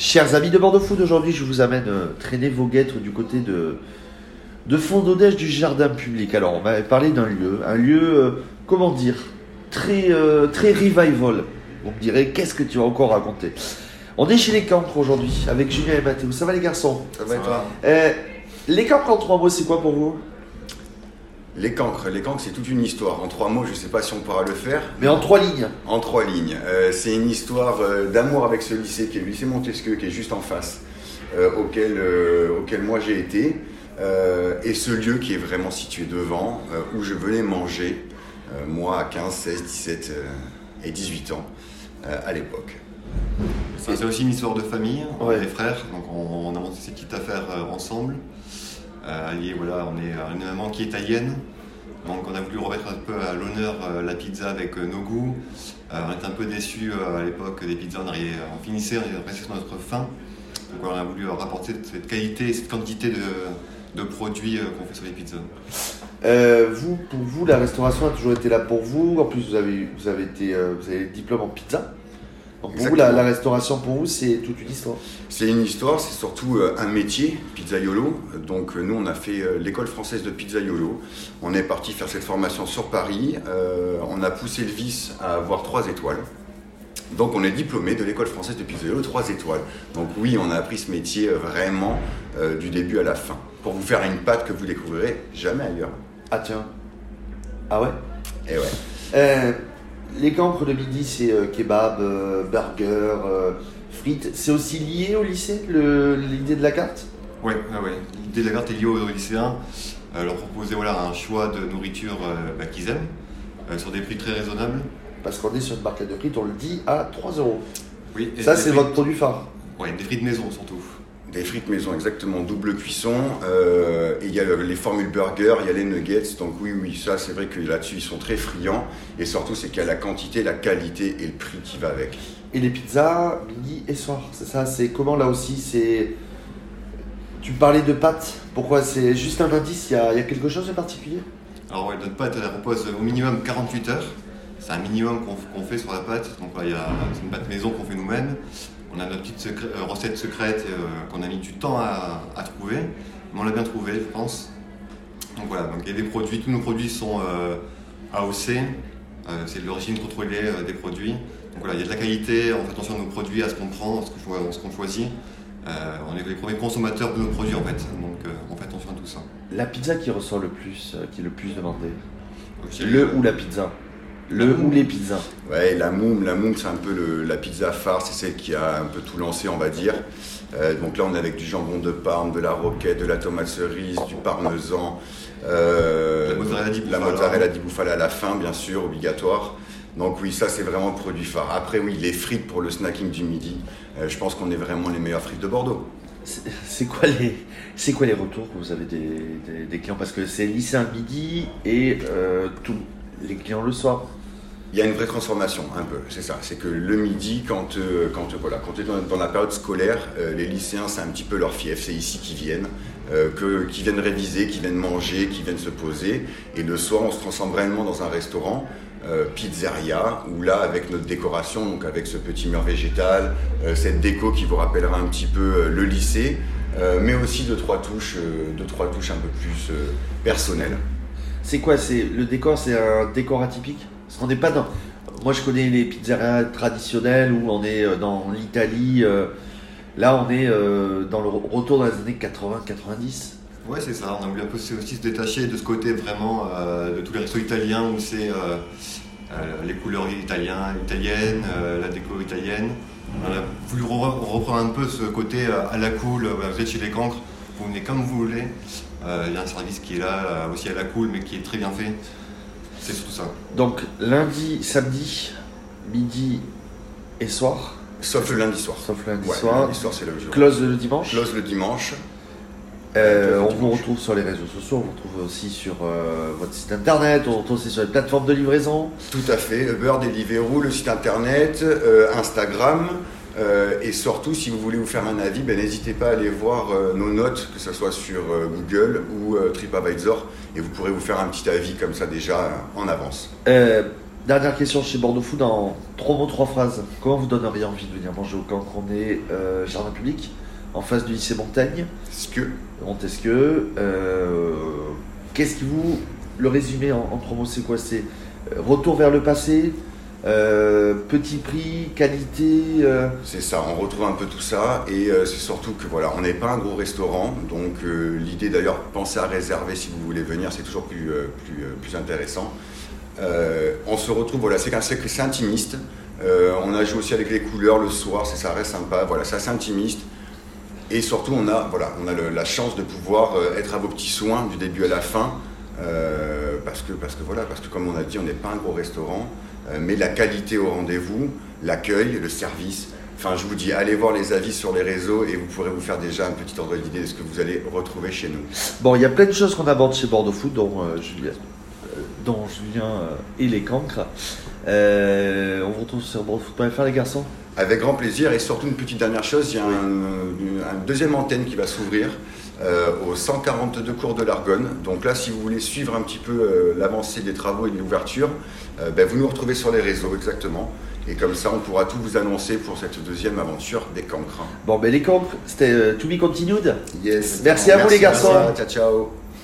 Chers amis de Bordeaux Food, aujourd'hui je vous amène euh, traîner vos guêtres du côté de, de Fondodège du jardin public. Alors on m'avait parlé d'un lieu, un lieu, euh, comment dire, très, euh, très revival. Vous me direz, qu'est-ce que tu vas encore raconter On est chez les cancres aujourd'hui, avec Julien et Mathéo. Ça va les garçons? Ça va et toi Euh, Les cancres en trois mots, c'est quoi pour vous? Les cancres, les cancres c'est toute une histoire. En trois mots, je sais pas si on pourra le faire. Mais en trois lignes. En trois lignes. Euh, c'est une histoire euh, d'amour avec ce lycée qui est le lycée Montesquieu, qui est juste en face, euh, auquel, euh, auquel moi j'ai été. Euh, et ce lieu qui est vraiment situé devant, euh, où je venais manger, euh, moi à 15, 16, 17 euh, et 18 ans euh, à l'époque. Ça, C'est aussi une histoire de famille, on Ouais. est des frères, donc on, on a monté cette petite affaire euh, ensemble. Euh, voilà, on est une maman qui est italienne, donc on a voulu remettre un peu à l'honneur euh, la pizza avec euh, nos goûts. Euh, on était un peu déçus à l'époque des pizzas, on, arrivait, on finissait, on était sur notre faim. Donc on a voulu rapporter cette qualité et cette quantité de, de produits qu'on fait sur les pizzas. Vous, pour vous, la restauration a toujours été là pour vous. En plus, vous avez, vous avez, été, vous avez le diplôme en pizza. Pour vous, la, restauration, pour vous, c'est toute une histoire. C'est une histoire, c'est surtout euh, un métier, pizzaiolo. Donc euh, nous, on a fait euh, l'école française de pizzaiolo. On est parti faire cette formation sur Paris. On a poussé le vice à avoir trois étoiles. Donc on est diplômé de l'école française de pizzaiolo, trois étoiles. Donc oui, on a appris ce métier vraiment du début à la fin. Pour vous faire une pâte que vous découvrirez jamais ailleurs. Ah tiens. Ah ouais? Et ouais. Les cancres de midi, c'est euh, kebab, euh, burger, euh, frites. C'est aussi lié au lycée, l'idée de la carte? Ouais, ouais, ouais. L'idée de la carte est liée aux lycéens. Leur proposer voilà, un choix de nourriture bah, qu'ils aiment, sur des prix très raisonnables. Parce qu'on est sur une barquette de frites, on le dit à 3 euros. Oui, et Ça, c'est votre produit phare. Ouais, des frites maison surtout. Des frites maison, exactement, double cuisson. Euh, et il y a le- les formules burger, il y a les nuggets. Donc oui, oui, ça c'est vrai que là-dessus ils sont très friands. Et surtout c'est qu'il y a la quantité, la qualité et le prix qui va avec. Et les pizzas, midi et soir. C'est ça, c'est comment là aussi C'est. Tu parlais de pâtes. Pourquoi C'est juste un indice Il y a, il y a quelque chose de particulier? Alors ouais, notre pâte elle repose au minimum 48 heures. C'est un minimum qu'on fait sur la pâte. Donc là, il y a- c'est une pâte maison qu'on fait nous-mêmes. On a notre petite secré- euh, recette secrète euh, qu'on a mis du temps à, à trouver. Mais on l'a bien trouvé, je pense. Donc voilà, donc il y a des produits, tous nos produits sont euh, AOC. C'est de l'origine contrôlée des produits. Donc voilà, il y a de la qualité, on fait attention à nos produits, à ce qu'on prend, à ce qu'on choisit. Euh, on est les premiers consommateurs de nos produits en fait, donc euh, on fait attention à tout ça. La pizza qui ressort le plus, euh, qui est le plus demandée. Le ou la pizza? Le ou les pizzas Ouais, la moum, la moum c'est un peu le- la pizza phare, c'est celle qui a un peu tout lancé, on va dire. Euh, donc là on est avec du jambon de Parme, de la roquette, de la tomate cerise, du parmesan. euh, La mozzarella di la bufala. à la fin, bien sûr, obligatoire. Donc oui, ça c'est vraiment le produit phare. Après oui, les frites pour le snacking du midi, euh, je pense qu'on est vraiment les meilleures frites de Bordeaux. C'est quoi les c'est quoi les retours que vous avez des, des- des clients? Parce que c'est lycéen le midi et euh, tous les clients le soir. Il y a une vraie transformation, un peu, c'est ça. C'est que le midi, quand, euh, quand, voilà, quand tu es dans, la période scolaire, euh, les lycéens, c'est un petit peu leur fief, c'est ici qu'ils viennent, euh, que, qu'ils viennent réviser, qu'ils viennent manger, qu'ils viennent se poser. Et le soir, on se transforme réellement dans un restaurant, pizzeria, où là, avec notre décoration, donc avec ce petit mur végétal, cette déco qui vous rappellera un petit peu le lycée, mais aussi deux, trois touches, deux, trois touches un peu plus personnelles. C'est quoi C'est le décor, c'est un décor atypique? Parce qu'on n'est pas dans. Moi, je connais les pizzerias traditionnelles où on est euh, dans l'Italie. euh, Là, on est euh, dans le re- retour dans les années 80-90. Ouais, c'est ça. On a voulu un peu aussi se détacher de ce côté vraiment de tous les restos italiens où c'est les couleurs italiens, italiennes, la déco italienne. On a voulu re- reprendre un peu ce côté à la cool. Vous êtes chez les cancres, vous venez comme vous voulez. Il y a un service qui est là aussi à la cool, mais qui est très bien fait. C'est surtout ça. Donc, lundi, samedi, midi et soir, Sauf le lundi soir. sauf le lundi Ouais, soir. le lundi soir, c'est le jour. Close le dimanche. Close le dimanche. Euh, le on vous retrouve sur les réseaux sociaux, on vous retrouve aussi sur euh, votre site internet, on vous retrouve aussi sur les plateformes de livraison. Tout à fait. Uber, Deliveroo, le site internet, euh, Instagram. Euh, et surtout, si vous voulez vous faire un avis, ben, n'hésitez pas à aller voir euh, nos notes, que ce soit sur euh, Google ou TripAdvisor. Et vous pourrez vous faire un petit avis comme ça déjà en avance. Dernière question chez Bordeaux Food en trois mots, trois phrases. Comment vous donneriez envie de venir manger au camp On est jardin public, en face du lycée que Montesquieu. Euh, Qu'est-ce qui vous. Le résumé en, en trois mots, c'est quoi? C'est retour vers le passé, euh, petit prix, qualité. euh, C'est ça, on retrouve un peu tout ça et euh, c'est surtout que voilà, on n'est pas un gros restaurant, donc l'idée d'ailleurs, pensez à réserver si vous voulez venir, c'est toujours plus, plus, plus intéressant. On se retrouve, voilà, c'est c'est c'est intimiste. On a joué aussi avec les couleurs le soir, c'est ça reste sympa, voilà, c'est assez intimiste. Et surtout, on a, voilà, on a la chance de pouvoir être à vos petits soins du début à la fin, euh, parce que, parce que voilà, parce que comme on a dit, on n'est pas un gros restaurant, euh, mais la qualité au rendez-vous, l'accueil, le service. Enfin, je vous dis, allez voir les avis sur les réseaux et vous pourrez vous faire déjà un petit ordre d'idée de ce que vous allez retrouver chez nous. Bon, il y a plein de choses qu'on aborde chez Bordeaux Food, dont euh, Julien, dont Julien et les cancres. On vous retrouve sur bordeauxfood.fr, les garçons. Avec grand plaisir et surtout une petite dernière chose, il y a un, une- un deuxième antenne qui va s'ouvrir euh, au 142 cours de l'Argonne. Donc là, si vous voulez suivre un petit peu euh, l'avancée des travaux et de l'ouverture, euh, ben, vous nous retrouvez sur les réseaux exactement. Et comme ça, on pourra tout vous annoncer pour cette deuxième aventure des cancres. Bon, ben les cancres, c'était To Be Continued. Yes. Merci à vous, les garçons. Ciao, ciao.